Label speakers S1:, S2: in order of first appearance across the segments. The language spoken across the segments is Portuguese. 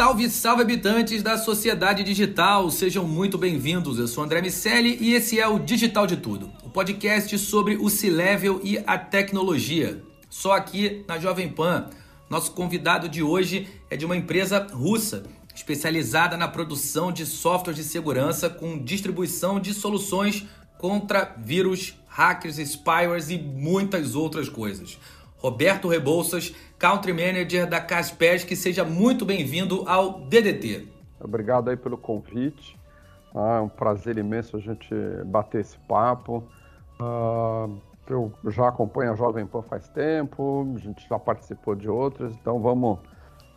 S1: Salve, salve habitantes da sociedade digital, sejam muito bem-vindos. Eu sou André Miceli e esse é o Digital de Tudo, o podcast sobre o C-Level e a tecnologia. Só aqui na Jovem Pan. Nosso convidado de hoje é de uma empresa russa especializada na produção de softwares de segurança com distribuição de soluções contra vírus, hackers, spywares e muitas outras coisas. Roberto Rebouças, Country Manager da Caspers, que seja muito bem-vindo ao DDT.
S2: Obrigado aí pelo convite. Ah, é um prazer imenso a gente bater esse papo. Ah, eu já acompanho a Jovem Pan faz tempo, a gente já participou de outras, então vamos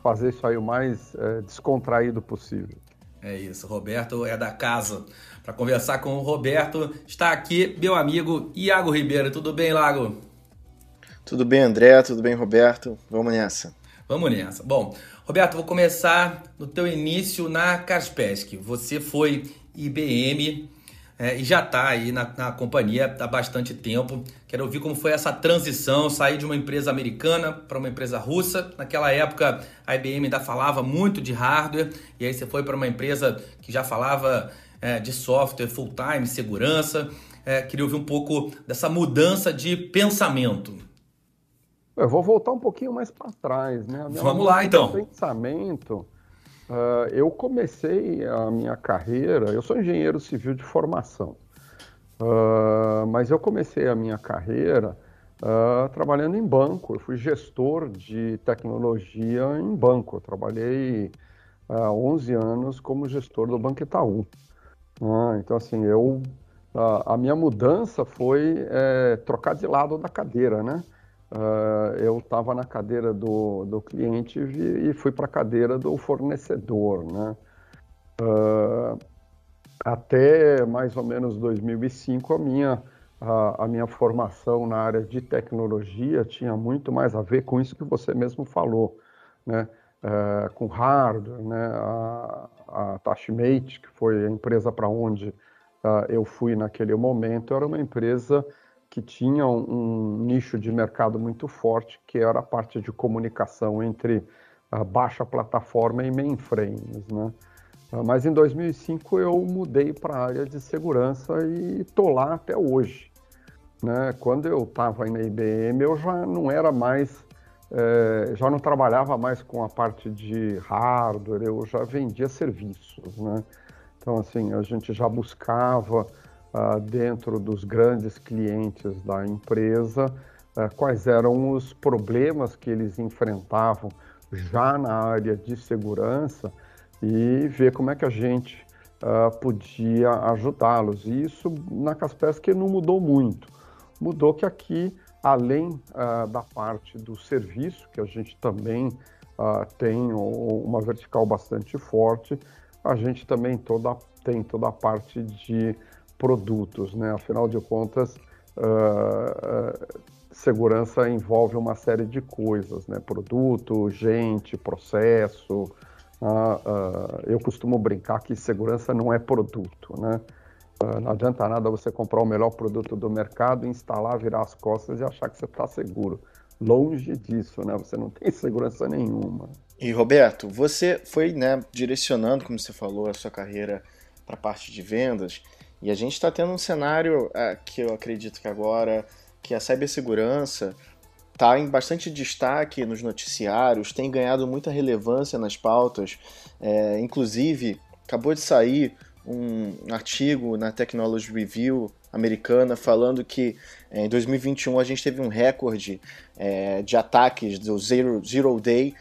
S2: fazer isso aí o mais é, descontraído possível.
S1: É isso, Roberto é da casa. Para conversar com o Roberto, está aqui meu amigo Iago Ribeiro. Tudo bem, Lago?
S3: Tudo bem, André? Tudo bem, Roberto? Vamos nessa.
S1: Vamos nessa. Bom, Roberto, vou começar no teu início na Kaspersky. Você foi IBM é, e já está aí na, na, companhia há bastante tempo. Quero ouvir como foi essa transição, sair de uma empresa americana para uma empresa russa. Naquela época, a IBM ainda falava muito de hardware, e aí você foi para uma empresa que já falava é, de software, full-time, segurança. É, queria ouvir um pouco dessa mudança de pensamento.
S2: Eu vou voltar um pouquinho mais para trás, né?
S1: Vamos lá, então.
S2: Pensamento. Uh, eu comecei a minha carreira. Eu sou engenheiro civil de formação, uh, mas eu comecei a minha carreira uh, trabalhando em banco. Eu fui gestor de tecnologia em banco. Eu trabalhei há 11 anos como gestor do Banco Itaú. então, assim, eu a minha mudança foi é, trocar de lado da cadeira, né? Uh, eu estava na cadeira do, do cliente e, e fui para a cadeira do fornecedor, né? Uh, até mais ou menos 2005 a minha a, a, minha formação na área de tecnologia tinha muito mais a ver com isso que você mesmo falou, né? Uh, com hardware, né? A, a Tashmate, que foi a empresa para onde eu fui naquele momento, era uma empresa que tinha um, nicho de mercado muito forte, que era a parte de comunicação entre a baixa plataforma e mainframes, né? Ah, mas em 2005 eu mudei para a área de segurança e estou lá até hoje. Né? Quando eu estava na IBM, eu já não era mais, é, já não trabalhava mais com a parte de hardware, eu já vendia serviços. Né? Então, assim, a gente já buscava uh, dentro dos grandes clientes da empresa, uh, quais eram os problemas que eles enfrentavam já na área de segurança e ver como é que a gente uh, podia ajudá-los. E isso na Kaspersky não mudou muito. Mudou que aqui, além da parte do serviço, que a gente também tem uma vertical bastante forte, a gente também toda, tem toda a parte de produtos, né? Afinal de contas, uh, segurança envolve uma série de coisas, né? Produto, gente, processo. Uh, uh, eu costumo brincar que segurança não é produto, né? não adianta nada você comprar o melhor produto do mercado, instalar, virar as costas e achar que você está seguro. Longe disso, né? Você não tem segurança nenhuma.
S3: E Roberto, você foi né, direcionando, como você falou, a sua carreira para a parte de vendas, e a gente está tendo um cenário é, que eu acredito que agora que a cibersegurança está em bastante destaque nos noticiários, tem ganhado muita relevância nas pautas. É, inclusive, acabou de sair um artigo na Technology Review americana falando que é, em 2021 a gente teve um recorde é, de ataques do Zero, Zero Day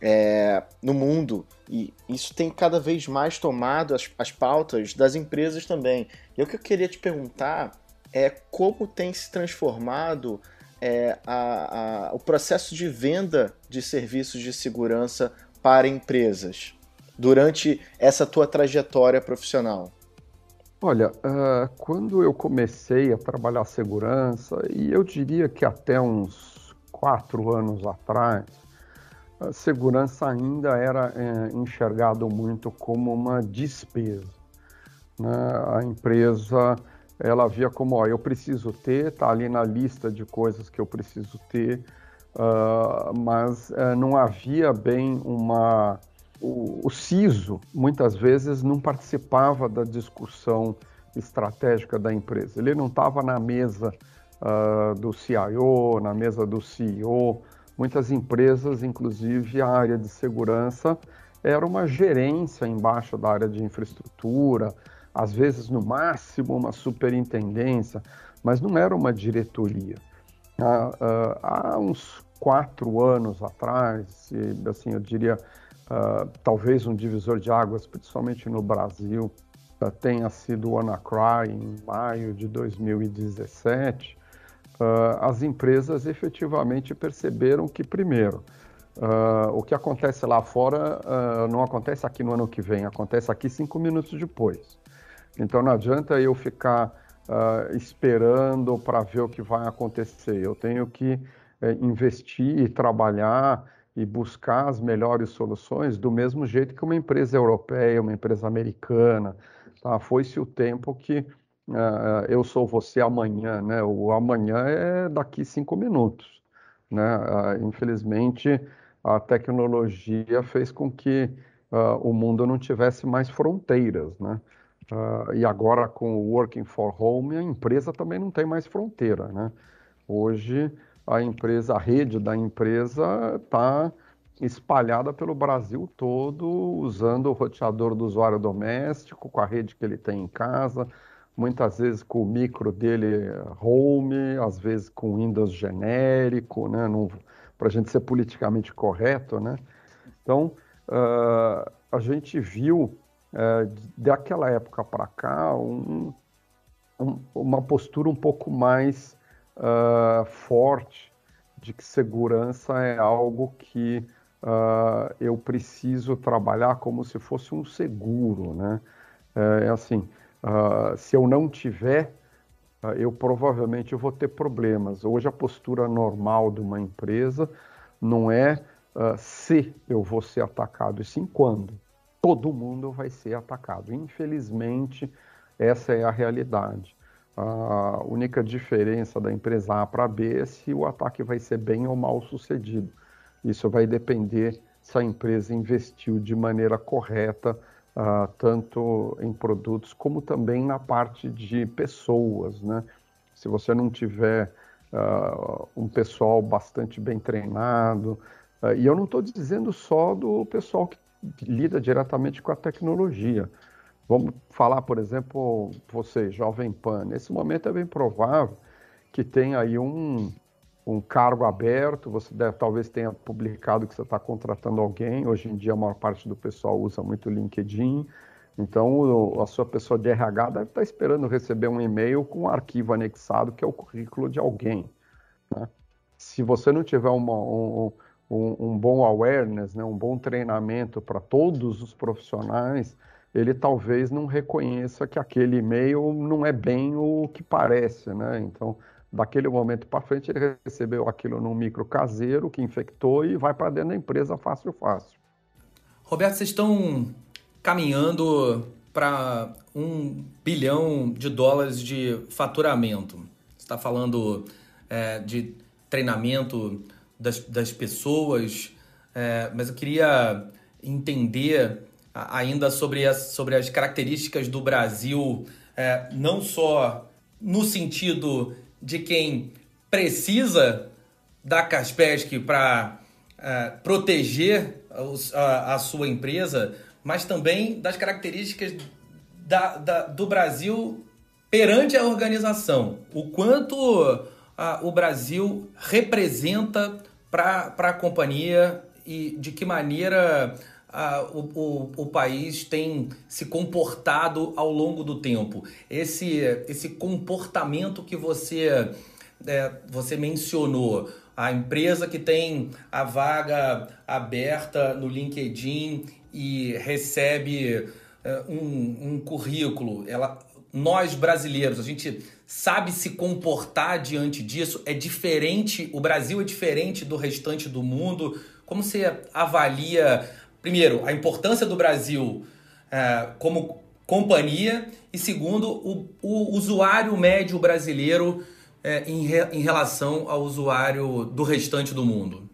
S3: é, no mundo e isso tem cada vez mais tomado as, as pautas das empresas também. E o que eu queria te perguntar é como tem se transformado é, a, a, o processo de venda de serviços de segurança para empresas durante essa tua trajetória profissional?
S2: Olha, uh, quando eu comecei a trabalhar segurança, e eu diria que até uns quatro anos atrás, a segurança ainda era é, enxergado muito como uma despesa. Né? A empresa ela via como, ó, eu preciso ter, está ali na lista de coisas que eu preciso ter, uh, mas uh, não havia bem uma... O, o CISO, muitas vezes, não participava da discussão estratégica da empresa. Ele não estava na mesa uh, do CIO, na mesa do CEO. Muitas empresas, inclusive a área de segurança, era uma gerência embaixo da área de infraestrutura, às vezes no máximo uma superintendência, mas não era uma diretoria. Há, há uns quatro anos atrás, e, assim eu diria talvez um divisor de águas, principalmente no Brasil, tenha sido o WannaCry em maio de 2017. As empresas efetivamente perceberam que primeiro o que acontece lá fora não acontece aqui no ano que vem, acontece aqui cinco minutos depois. Então não adianta eu ficar uh, esperando para ver o que vai acontecer. Eu tenho que uh, investir e trabalhar e buscar as melhores soluções do mesmo jeito que uma empresa europeia, uma empresa americana. Tá? Foi-se o tempo que uh, eu sou você amanhã, né? O amanhã é daqui cinco minutos, né? infelizmente a tecnologia fez com que o mundo não tivesse mais fronteiras, né? Uh, e agora com o Working for Home, a empresa também não tem mais fronteira, né? Hoje a empresa, a rede da empresa está espalhada pelo Brasil todo, usando o roteador do usuário doméstico, com a rede que ele tem em casa, muitas vezes com o micro dele home, às vezes com Windows genérico, né? Para a gente ser politicamente correto, né? Então, uh, a gente viu é, daquela época para cá, um, um, uma postura um pouco mais uh, forte de que segurança é algo que uh, eu preciso trabalhar como se fosse um seguro, né? É, é assim, uh, se eu não tiver, eu provavelmente vou ter problemas. Hoje a postura normal de uma empresa não é se eu vou ser atacado, e sim quando todo mundo vai ser atacado. Infelizmente, essa é a realidade. A única diferença da empresa A para B é se o ataque vai ser bem ou mal sucedido. Isso vai depender se a empresa investiu de maneira correta, uh, tanto em produtos como também na parte de pessoas. Né? Se você não tiver uh, um pessoal bastante bem treinado, uh, e eu não estou dizendo só do pessoal que lida diretamente com a tecnologia. Vamos falar, por exemplo, você, Jovem Pan. Nesse momento é bem provável que tenha aí um, um cargo aberto, você deve, talvez tenha publicado que você está contratando alguém. Hoje em dia, a maior parte do pessoal usa muito o LinkedIn. Então, a sua pessoa de RH deve estar esperando receber um e-mail com um arquivo anexado, que é o currículo de alguém. Né? Se você não tiver uma, um, um, um bom awareness, né, um bom treinamento para todos os profissionais, ele talvez não reconheça que aquele e-mail não é bem o que parece, né? Então, daquele momento para frente, ele recebeu aquilo num micro caseiro que infectou e vai para dentro da empresa fácil, fácil.
S1: Roberto, vocês estão caminhando para um bilhão de dólares de faturamento. Você está falando é, de treinamento das, das pessoas, é, mas eu queria entender ainda sobre as, sobre as características do Brasil, é, não só no sentido de quem precisa da Caspesc para é, proteger a, a, sua empresa, mas também das características da, da, do Brasil perante a organização. O quanto a, o Brasil representa para a companhia e de que maneira o, o, o, país tem se comportado ao longo do tempo. Esse, esse comportamento que você, é, você mencionou, a empresa que tem a vaga aberta no LinkedIn e recebe é, um, um currículo, ela, nós brasileiros, a gente sabe se comportar diante disso? É diferente, o Brasil é diferente do restante do mundo? Como você avalia, primeiro, a importância do Brasil é, como companhia e, segundo, o, o usuário médio brasileiro é, em, re, em relação ao usuário do restante do mundo?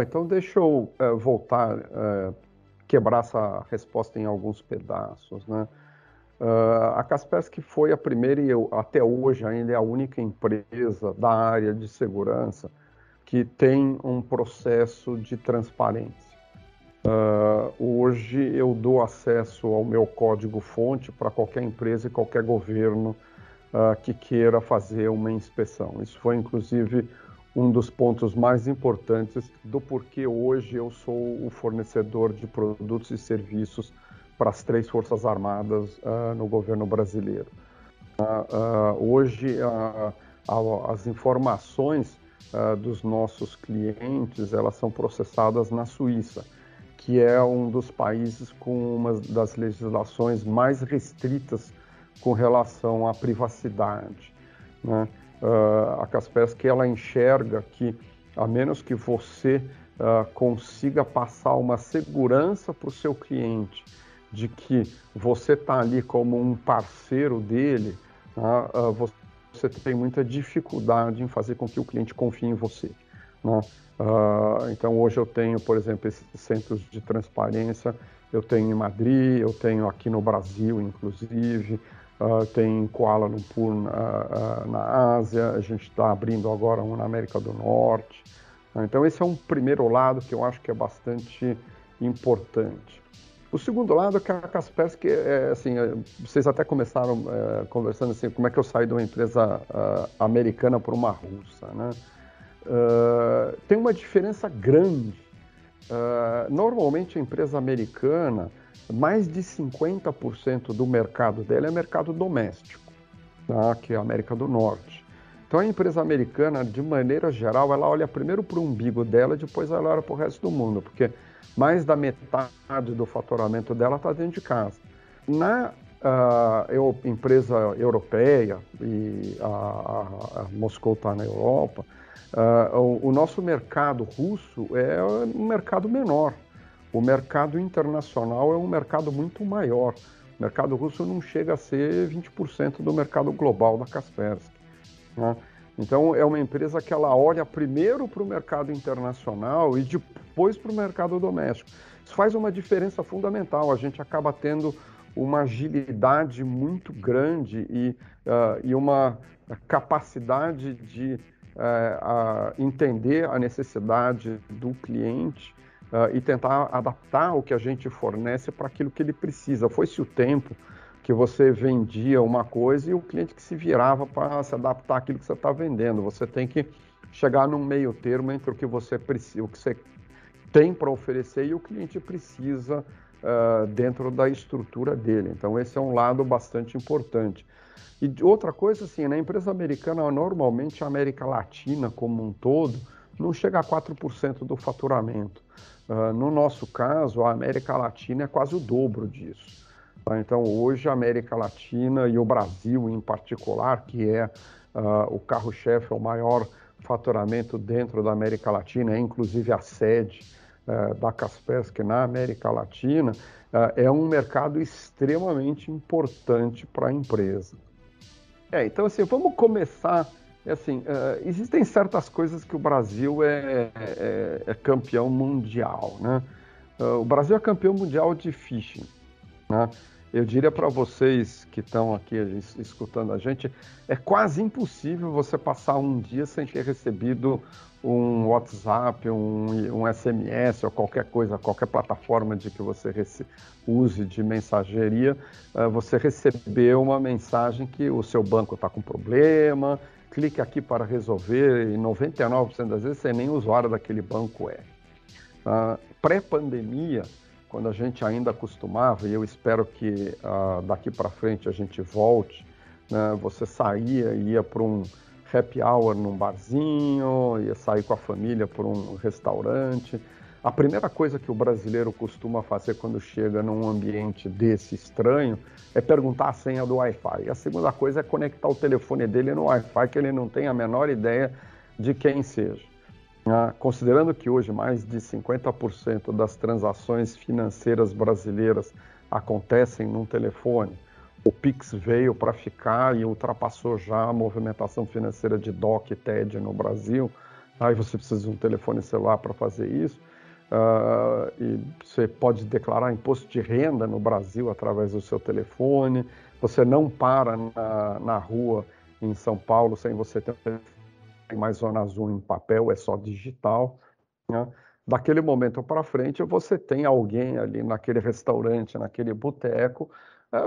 S2: Então, deixa eu é, voltar, é, quebrar essa resposta em alguns pedaços. Né? Uh, a Kaspersky foi a primeira e eu, até hoje ainda é a única empresa da área de segurança que tem um processo de transparência. Uh, hoje eu dou acesso ao meu código-fonte para qualquer empresa e qualquer governo uh, que queira fazer uma inspeção. Isso foi inclusive um dos pontos mais importantes do porquê hoje eu sou o fornecedor de produtos e serviços para as três Forças Armadas uh, no governo brasileiro. Hoje, as informações dos nossos clientes elas são processadas na Suíça, que é um dos países com uma das legislações mais restritas com relação à privacidade. Né? a Kaspersky ela enxerga que, a menos que você consiga passar uma segurança para o seu cliente, de que você está ali como um parceiro dele, né, uh, você tem muita dificuldade em fazer com que o cliente confie em você. Né? Uh, então hoje eu tenho, por exemplo, esses centros de transparência, eu tenho em Madrid, eu tenho aqui no Brasil, inclusive, uh, tem em Kuala Lumpur na, na Ásia, a gente está abrindo agora um na América do Norte. Então esse é um primeiro lado que eu acho que é bastante importante. O segundo lado é que a Kaspersky, é, assim, é, vocês até começaram é, conversando assim, como é que eu saio de uma empresa uh, americana para uma russa, né? Uh, tem uma diferença grande. Uh, normalmente a empresa americana, mais de 50% do mercado dela é mercado doméstico, tá? que é a América do Norte. Então a empresa americana, de maneira geral, ela olha primeiro para o umbigo dela, depois ela olha para o resto do mundo, porque mais da metade do faturamento dela está dentro de casa. Na uh, empresa europeia, e a, a, a Moscou está na Europa, uh, o, o, nosso mercado russo é um mercado menor. O mercado internacional é um mercado muito maior. O mercado russo não chega a ser 20% do mercado global da Kaspersky. Né? Então, é uma empresa que ela olha primeiro para o mercado internacional e depois para o mercado doméstico. Isso faz uma diferença fundamental. A gente acaba tendo uma agilidade muito grande e, uh, e uma capacidade de uh, entender a necessidade do cliente uh, e tentar adaptar o que a gente fornece para aquilo que ele precisa. Foi-se o tempo que você vendia uma coisa e o cliente que se virava para se adaptar àquilo que você está vendendo. Você tem que chegar num meio termo entre o que você precisa, o que você tem para oferecer e o cliente precisa uh, dentro da estrutura dele. Então esse é um lado bastante importante. E outra coisa assim, na empresa americana, normalmente a América Latina como um todo não chega a 4% do faturamento. Uh, no nosso caso, a América Latina é quase o dobro disso. Tá? Então, hoje, a América Latina e o Brasil em particular, que é uh, o carro-chefe, é o maior faturamento dentro da América Latina, é inclusive a sede da Kaspersky na América Latina, uh, é um mercado extremamente importante para a empresa. É, então, assim, vamos começar é assim, existem certas coisas que o Brasil é, é, é campeão mundial, né? O Brasil é campeão mundial de phishing, né? Eu diria para vocês que estão aqui escutando a gente, é quase impossível você passar um dia sem ter recebido um WhatsApp, um, um SMS ou qualquer coisa, qualquer plataforma de que você use de mensageria, uh, você recebeu uma mensagem que o seu banco está com problema, clique aqui para resolver, e 99% das vezes você nem usuário daquele banco é. Uh, Pré-pandemia, quando a gente ainda costumava, e eu espero que uh, daqui para frente a gente volte, né, você saía e ia para um happy hour num barzinho, ia sair com a família para um restaurante. A primeira coisa que o brasileiro costuma fazer quando chega num ambiente desse estranho é perguntar a senha do Wi-Fi. E a segunda coisa é conectar o telefone dele no Wi-Fi, que ele não tem a menor ideia de quem seja. Ah, considerando que hoje mais de 50% das transações financeiras brasileiras acontecem num telefone, o Pix veio para ficar e ultrapassou já a movimentação financeira de DOC e TED no Brasil. Aí você precisa de um telefone celular para fazer isso. Uh, e você pode declarar imposto de renda no Brasil através do seu telefone. Você não para na, na rua em São Paulo sem você ter mais zona azul em papel, é só digital. Né? Daquele momento para frente, você tem alguém ali naquele restaurante, naquele boteco,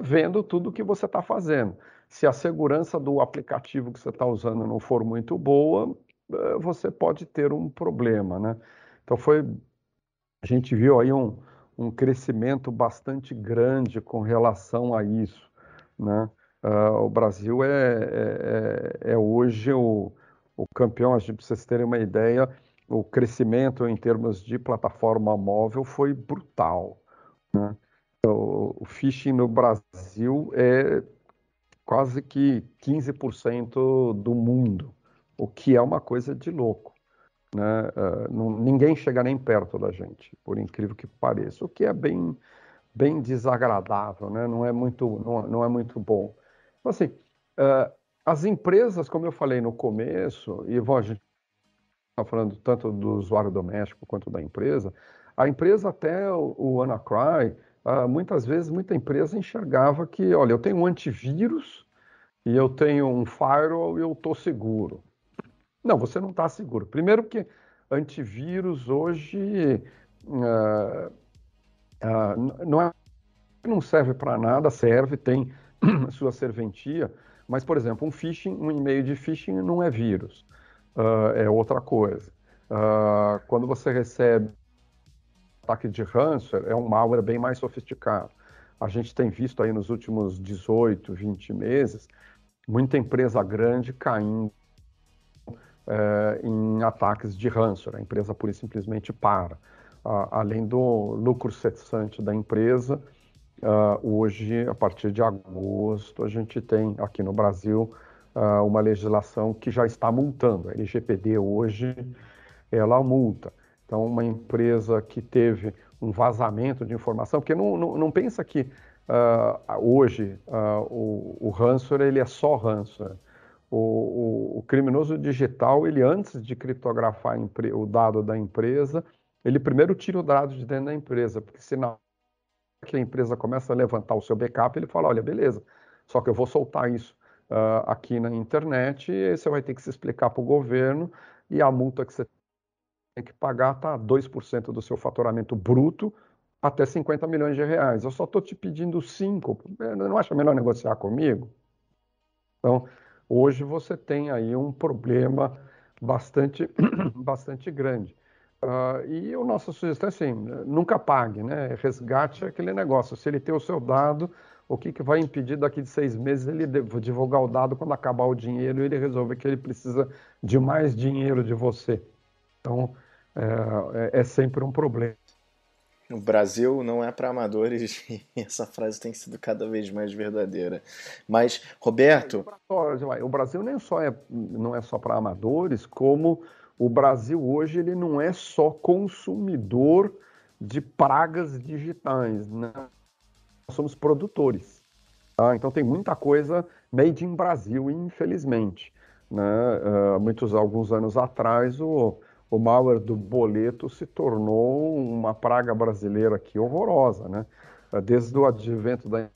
S2: vendo tudo que você está fazendo. Se a segurança do aplicativo que você está usando não for muito boa, uh, você pode ter um problema. Né? Então, foi a gente viu aí um, um crescimento bastante grande com relação a isso. Né? Uh, o Brasil é, é, é, é hoje o, o campeão, para vocês terem uma ideia, o crescimento em termos de plataforma móvel foi brutal. Né? O, o phishing no Brasil é quase que 15% do mundo, o que é uma coisa de louco. Né? Uh, não, ninguém chega nem perto da gente, por incrível que pareça, o que é bem, bem desagradável, né? não, é muito, não, não é muito bom. Então, assim, uh, as empresas, como eu falei no começo, e a gente está falando tanto do usuário doméstico quanto da empresa, a empresa até o, o Anacry, uh, muitas vezes, muita empresa enxergava que, olha, eu tenho um antivírus e eu tenho um firewall e eu estou seguro. Não, você não está seguro. Primeiro que antivírus hoje uh, uh, não, é, não serve para nada, serve, tem sua serventia, mas, por exemplo, um phishing, um e-mail de phishing não é vírus, uh, é outra coisa. quando você recebe ataque de ransomware, é um malware bem mais sofisticado. A gente tem visto aí nos últimos 18, 20 meses, muita empresa grande caindo é, em ataques de ransomware. A empresa pura e simplesmente para. além do lucro cessante da empresa, Uh, hoje, a partir de agosto, a gente tem aqui no Brasil uh, uma legislação que já está multando. A LGPD hoje, ela multa. Então, uma empresa que teve um vazamento de informação, porque não, não, não pensa que uh, hoje o, o ransomware ele é só ransomware. O, o, o, criminoso digital, ele antes de criptografar o dado da empresa, ele primeiro tira o dado de dentro da empresa, porque senão que a empresa começa a levantar o seu backup, ele fala, olha, beleza, só que eu vou soltar isso uh, aqui na internet e você vai ter que se explicar para o governo e a multa que você tem que pagar está 2% do seu faturamento bruto até 50 milhões de reais. Eu só estou te pedindo 5. Não acha melhor negociar comigo? Então, hoje você tem aí um problema bastante, bastante grande. Uh, e a nossa sugestão é assim, nunca pague, né? Resgate aquele negócio. Se ele tem o seu dado, o que, que vai impedir daqui de seis meses ele divulgar o dado quando acabar o dinheiro e ele resolver que ele precisa de mais dinheiro de você? Então, é, é, é sempre um problema.
S3: O Brasil não é para amadores e essa frase tem sido cada vez mais verdadeira. Mas, Roberto.
S2: O Brasil nem só é, não é só para amadores, como o Brasil hoje ele não é só consumidor de pragas digitais, né? nós somos produtores. Tá? Então tem muita coisa made in Brasil, infelizmente. Né? Uh, muitos, alguns anos atrás, o, o malware do boleto se tornou uma praga brasileira aqui horrorosa. Né? Uh, desde o advento da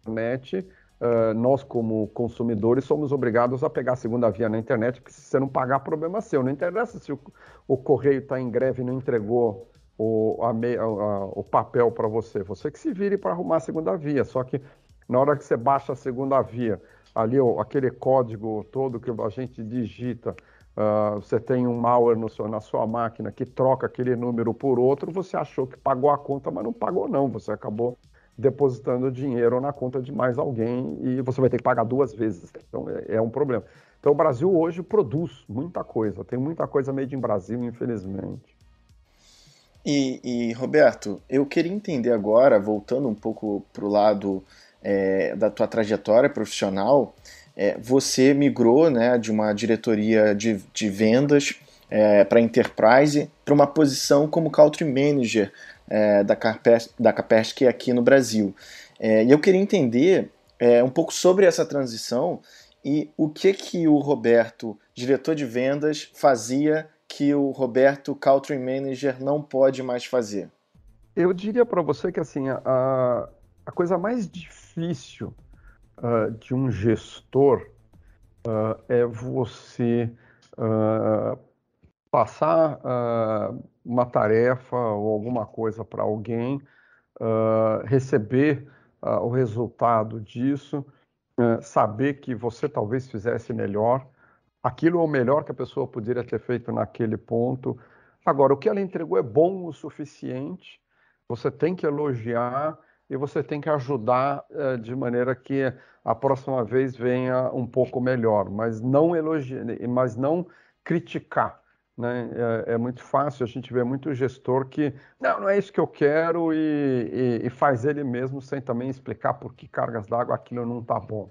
S2: internet, uh, nós, como consumidores, somos obrigados a pegar a segunda via na internet, porque se você não pagar, problema seu. Não interessa se o, correio está em greve e não entregou o, a, a, o papel para você. Você que se vire para arrumar a segunda via. Só que na hora que você baixa a segunda via, ali aquele código todo que a gente digita, uh, você tem um malware no seu, na sua máquina que troca aquele número por outro, você achou que pagou a conta, mas não pagou não, você acabou depositando dinheiro na conta de mais alguém e você vai ter que pagar duas vezes. Então é, é um problema. Então o Brasil hoje produz muita coisa, tem muita coisa made in Brasil, infelizmente.
S3: E, e, Roberto, eu queria entender agora, voltando um pouco para o lado é, da tua trajetória profissional, é, você migrou né, de uma diretoria de, de vendas é, para Enterprise para uma posição como Country Manager é, da, Carpest, da Kaspersky aqui no Brasil. É, e eu queria entender é, um pouco sobre essa transição e o que, que o Roberto, diretor de vendas, fazia que o Roberto Country Manager não pode mais fazer?
S2: Eu diria para você que assim a, a coisa mais difícil uh, de um gestor uh, é você uh, passar uma tarefa ou alguma coisa para alguém, receber o resultado disso, saber que você talvez fizesse melhor. Aquilo é o melhor que a pessoa poderia ter feito naquele ponto. Agora, o que ela entregou é bom o suficiente, você tem que elogiar e você tem que ajudar uh, de maneira que a próxima vez venha um pouco melhor, mas não elogiar, mas não criticar. Né? É, é, muito fácil, a gente vê muito gestor que não, não é isso que eu quero e, e, e faz ele mesmo sem também explicar por que cargas d'água aquilo não está bom.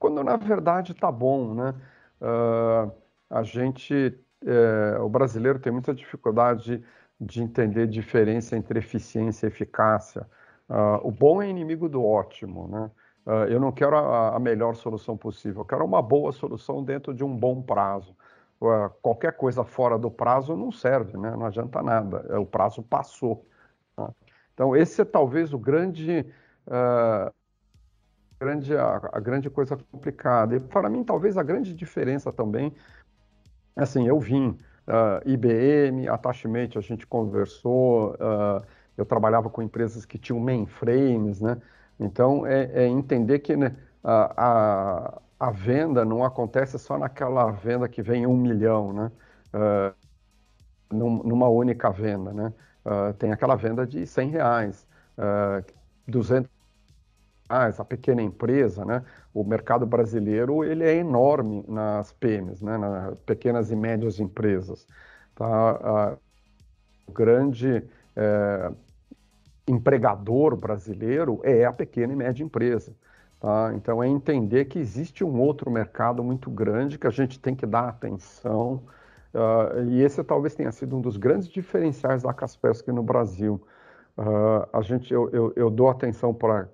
S2: Quando na verdade está bom, né? Uh, a gente, é, o brasileiro tem muita dificuldade de, de entender diferença entre eficiência e eficácia. Uh, o bom é inimigo do ótimo, né? Uh, eu não quero a, a, melhor solução possível, eu quero uma boa solução dentro de um bom prazo. Uh, qualquer coisa fora do prazo não serve, né? Não adianta nada, é, o prazo passou. Tá? Então esse é talvez o grande, grande a, a, grande coisa complicada. E para mim talvez a grande diferença também, assim, eu vim IBM, Attachment, a gente conversou eu trabalhava com empresas que tinham mainframes, né? Então, é, é entender que né, a, a, a, venda não acontece só naquela venda que vem um milhão, né? Uh, num, numa única venda, né? Uh, tem aquela venda de 100 reais, uh, 200 reais, a pequena empresa, né? O mercado brasileiro, ele é enorme nas PMEs, né? Nas pequenas e médias empresas, tá? Uh, grande... É, empregador brasileiro é a pequena e média empresa. Tá? Então, é entender que existe um outro mercado muito grande que a gente tem que dar atenção. Uh, e esse talvez tenha sido um dos grandes diferenciais da Kaspersky no Brasil. Uh, a gente, eu, eu, eu dou atenção para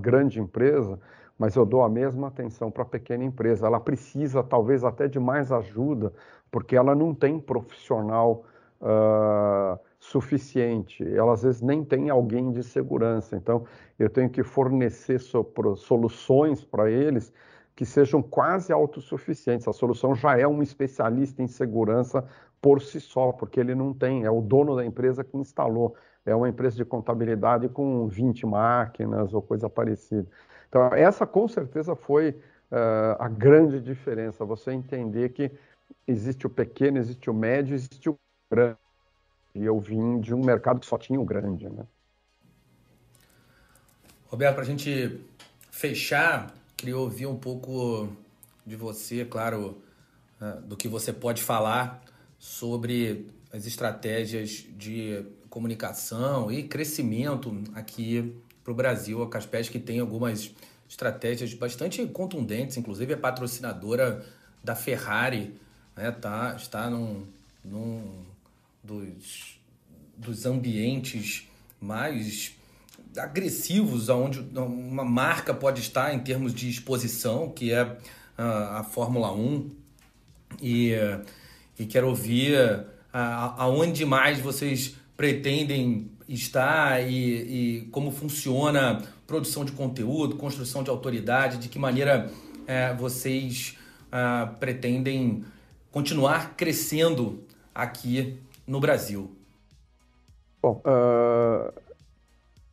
S2: grande empresa, mas eu dou a mesma atenção para a pequena empresa. Ela precisa, talvez, até de mais ajuda, porque ela não tem profissional uh, suficiente. Ela às vezes nem tem alguém de segurança. Então, eu tenho que fornecer soluções para eles que sejam quase autossuficientes. A solução já é um especialista em segurança por si só, porque ele não tem, é o dono da empresa que instalou. É uma empresa de contabilidade com 20 máquinas ou coisa parecida. Então, essa com certeza foi uh, a grande diferença, você entender que existe o pequeno, existe o médio, existe o grande. E eu vim de um mercado que só tinha o grande, né?
S1: Roberto, para a gente fechar, queria ouvir um pouco de você, claro, né, do que você pode falar sobre as estratégias de comunicação e crescimento aqui para o Brasil. A Caspes que tem algumas estratégias bastante contundentes, inclusive é patrocinadora da Ferrari, né, tá, está num, num dos, dos ambientes mais agressivos aonde uma marca pode estar em termos de exposição, que é a, a Fórmula 1 e, e quero ouvir aonde mais vocês pretendem estar e, e, como funciona produção de conteúdo, construção de autoridade, de que maneira é, vocês ah, pretendem continuar crescendo aqui no Brasil.
S2: Bom, uh,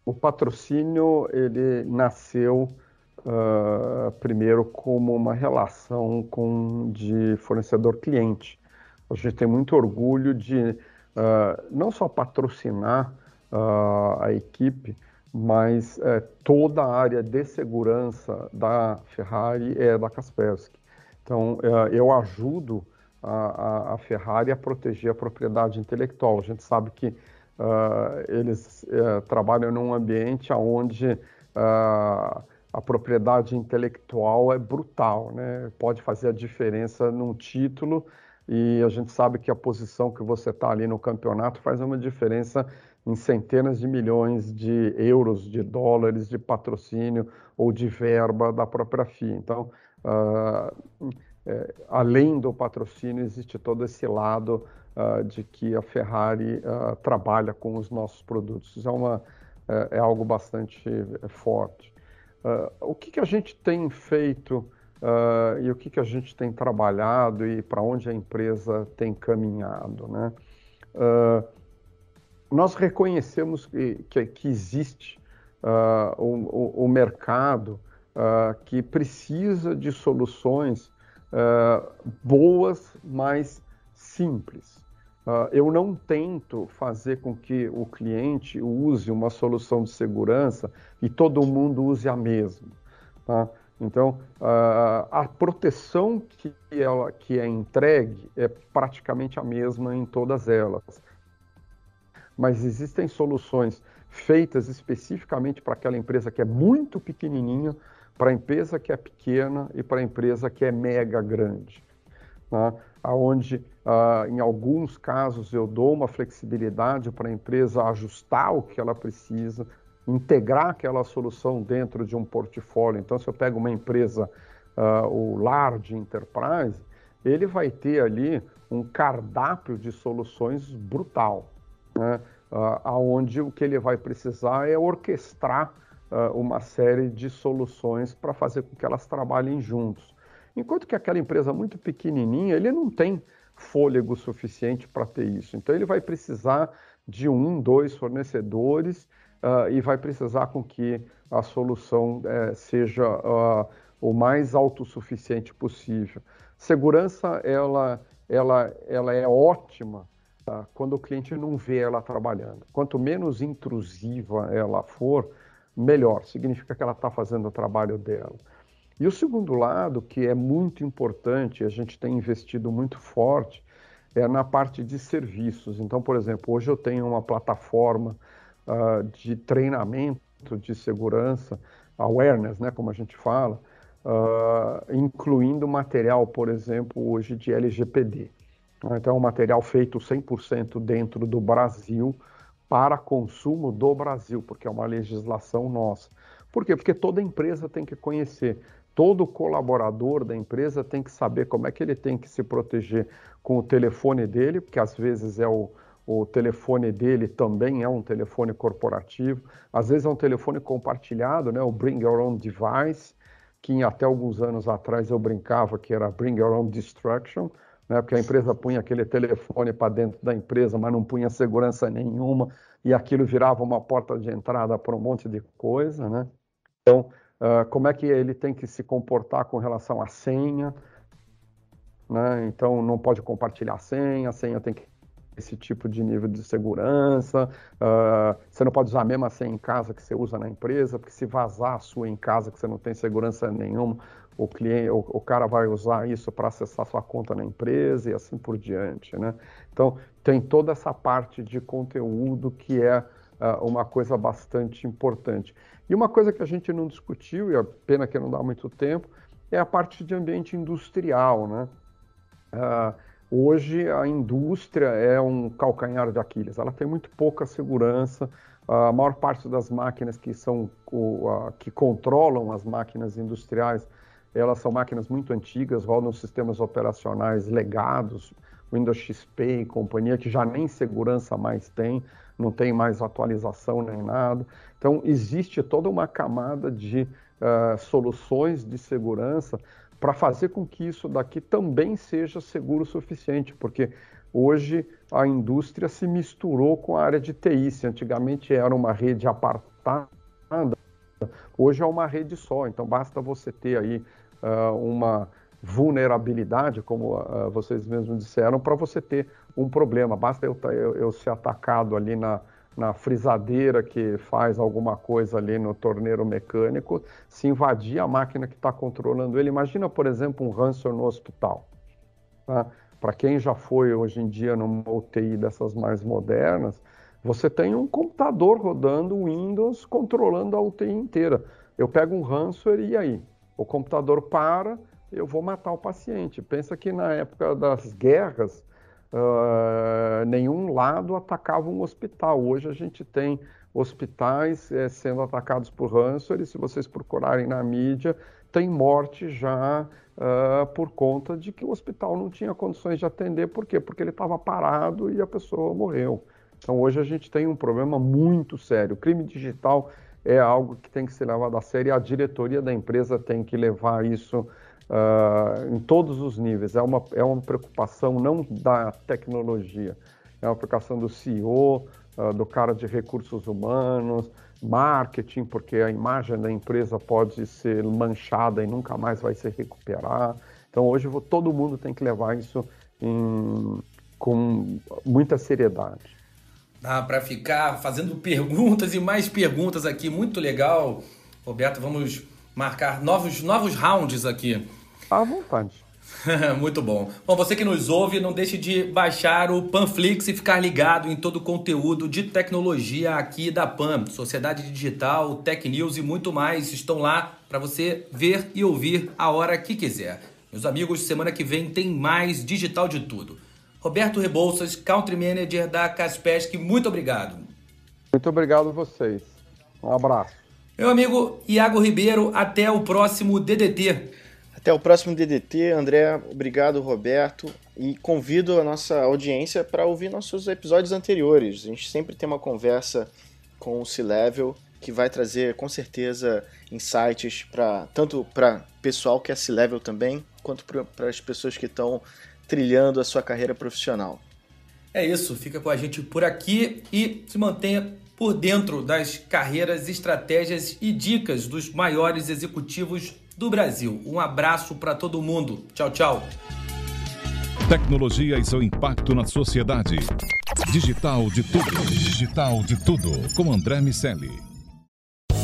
S2: o patrocínio ele nasceu uh, primeiro como uma relação com de fornecedor-cliente. A gente tem muito orgulho de uh, não só patrocinar a equipe, mas uh, toda a área de segurança da Ferrari é da Kaspersky. Então, eu ajudo a, a, Ferrari a proteger a propriedade intelectual. A gente sabe que uh, eles uh, trabalham num ambiente onde uh, a propriedade intelectual é brutal, né? pode fazer a diferença num título e a gente sabe que a posição que você está ali no campeonato faz uma diferença em centenas de milhões de euros, de dólares de patrocínio ou de verba da própria FIA. Então, uh, é, além do patrocínio, existe todo esse lado uh, de que a Ferrari uh, trabalha com os nossos produtos. Isso é, uma, é, é algo bastante é, forte. Uh, o que, que, a gente tem feito e o que, que, a gente tem trabalhado e para onde a empresa tem caminhado? Né? nós reconhecemos que, que, que existe o, o, o, mercado que precisa de soluções uh, boas, mas simples. Uh, eu não tento fazer com que o cliente use uma solução de segurança e todo mundo use a mesma. Tá? Então, uh, a proteção que, ela, que é entregue é praticamente a mesma em todas elas. Mas existem soluções feitas especificamente para aquela empresa que é muito pequenininha, para a empresa que é pequena e para a empresa que é mega grande. Né? Onde, ah, em alguns casos, eu dou uma flexibilidade para a empresa ajustar o que ela precisa, integrar aquela solução dentro de um portfólio. Então, se eu pego uma empresa, ah, o Large Enterprise, ele vai ter ali um cardápio de soluções brutal, né? ah, onde o que ele vai precisar é orquestrar uh, uma série de soluções para fazer com que elas trabalhem juntos. Enquanto que aquela empresa muito pequenininha, ele não tem fôlego suficiente para ter isso. Então ele vai precisar de um, dois fornecedores uh, e vai precisar com que a solução uh, seja uh, o mais autossuficiente possível. Segurança, ela, ela, ela é ótima tá? quando o cliente não vê ela trabalhando. Quanto menos intrusiva ela for, melhor, significa que ela está fazendo o trabalho dela. E o segundo lado, que é muito importante, a gente tem investido muito forte, é na parte de serviços. Então, por exemplo, hoje eu tenho uma plataforma uh, de treinamento de segurança, awareness, né, como a gente fala, uh, incluindo material, por exemplo, hoje de LGPD. Então, é um material feito 100% dentro do Brasil, para consumo do Brasil, porque é uma legislação nossa. Por quê? Porque toda empresa tem que conhecer, todo colaborador da empresa tem que saber como é que ele tem que se proteger com o telefone dele, porque às vezes é o, o telefone dele também é um telefone corporativo, às vezes é um telefone compartilhado, né, o Bring Your Own Device, que até alguns anos atrás eu brincava que era Bring Your Own Destruction, né, porque a empresa punha aquele telefone para dentro da empresa, mas não punha segurança nenhuma, e aquilo virava uma porta de entrada para um monte de coisa. Né? Então, uh, como é que ele tem que se comportar com relação à senha? Né? Então, não pode compartilhar a senha, a senha tem que esse tipo de nível de segurança. Uh, você não pode usar a mesma senha em casa que você usa na empresa, porque se vazar a sua em casa que você não tem segurança nenhuma, o cliente, o, o cara vai usar isso para acessar sua conta na empresa e assim por diante, né? Então tem toda essa parte de conteúdo que é uh, uma coisa bastante importante. E uma coisa que a gente não discutiu e a pena que não dá muito tempo é a parte de ambiente industrial, né? Uh, hoje a indústria é um calcanhar de Aquiles. Ela tem muito pouca segurança. A maior parte das máquinas que são que controlam as máquinas industriais elas são máquinas muito antigas, rodam sistemas operacionais legados, Windows XP e companhia, que já nem segurança mais tem, não tem mais atualização nem nada. Então, existe toda uma camada de uh, soluções de segurança para fazer com que isso daqui também seja seguro o suficiente, porque hoje a indústria se misturou com a área de TI. Se antigamente era uma rede apartada, hoje é uma rede só. Então basta você ter aí uh, uma vulnerabilidade, como uh, vocês mesmos disseram, para você ter um problema. Basta eu, eu, eu ser atacado ali na, na frisadeira que faz alguma coisa ali no torneiro mecânico, se invadir a máquina que está controlando ele. Imagina, por exemplo, um ransomware no hospital. Tá? Para quem já foi hoje em dia numa UTI dessas mais modernas, você tem um computador rodando Windows controlando a UTI inteira. Eu pego um ransomware e aí? O computador para, eu vou matar o paciente. Pensa que na época das guerras, uh, nenhum lado atacava um hospital. Hoje a gente tem hospitais é, sendo atacados por ransomware, e se vocês procurarem na mídia, tem morte já uh, por conta de que o hospital não tinha condições de atender. Por quê? Porque ele estava parado e a pessoa morreu. Então hoje a gente tem um problema muito sério. O crime digital é algo que tem que ser levado a sério e a diretoria da empresa tem que levar isso uh, em todos os níveis. É uma, é uma preocupação não da tecnologia, é uma preocupação do CEO, uh, ah, do cara de recursos humanos, marketing, porque a imagem da empresa pode ser manchada e nunca mais vai se recuperar. Então hoje todo mundo tem que levar isso em, com muita seriedade.
S1: Dá para ficar fazendo perguntas e mais perguntas aqui, muito legal. Roberto, vamos marcar novos, novos rounds aqui.
S2: À vontade.
S1: Muito bom. Bom, você que nos ouve, não deixe de baixar o Panflix e ficar ligado em todo o conteúdo de tecnologia aqui da Pan. Sociedade Digital, Tech News e muito mais estão lá para você ver e ouvir a hora que quiser. Meus amigos, semana que vem tem mais Digital de Tudo. Roberto Rebouças, Country Manager da Caspesc, muito obrigado.
S2: Muito obrigado a vocês. Um abraço.
S1: Meu amigo Iago Ribeiro, até o próximo DDT.
S3: Até o próximo DDT, André. Obrigado, Roberto. E convido a nossa audiência para ouvir nossos episódios anteriores. A gente sempre tem uma conversa com o C-Level que vai trazer com certeza insights para tanto para pessoal que é C-Level também, quanto para as pessoas que estão trilhando a sua carreira profissional.
S1: É isso, fica com a gente por aqui e se mantenha por dentro das carreiras, estratégias e dicas dos maiores executivos do Brasil. Um abraço para todo mundo. Tchau, tchau.
S4: Tecnologia e seu impacto na sociedade. Digital de tudo. Digital de tudo. Com André Miscelli.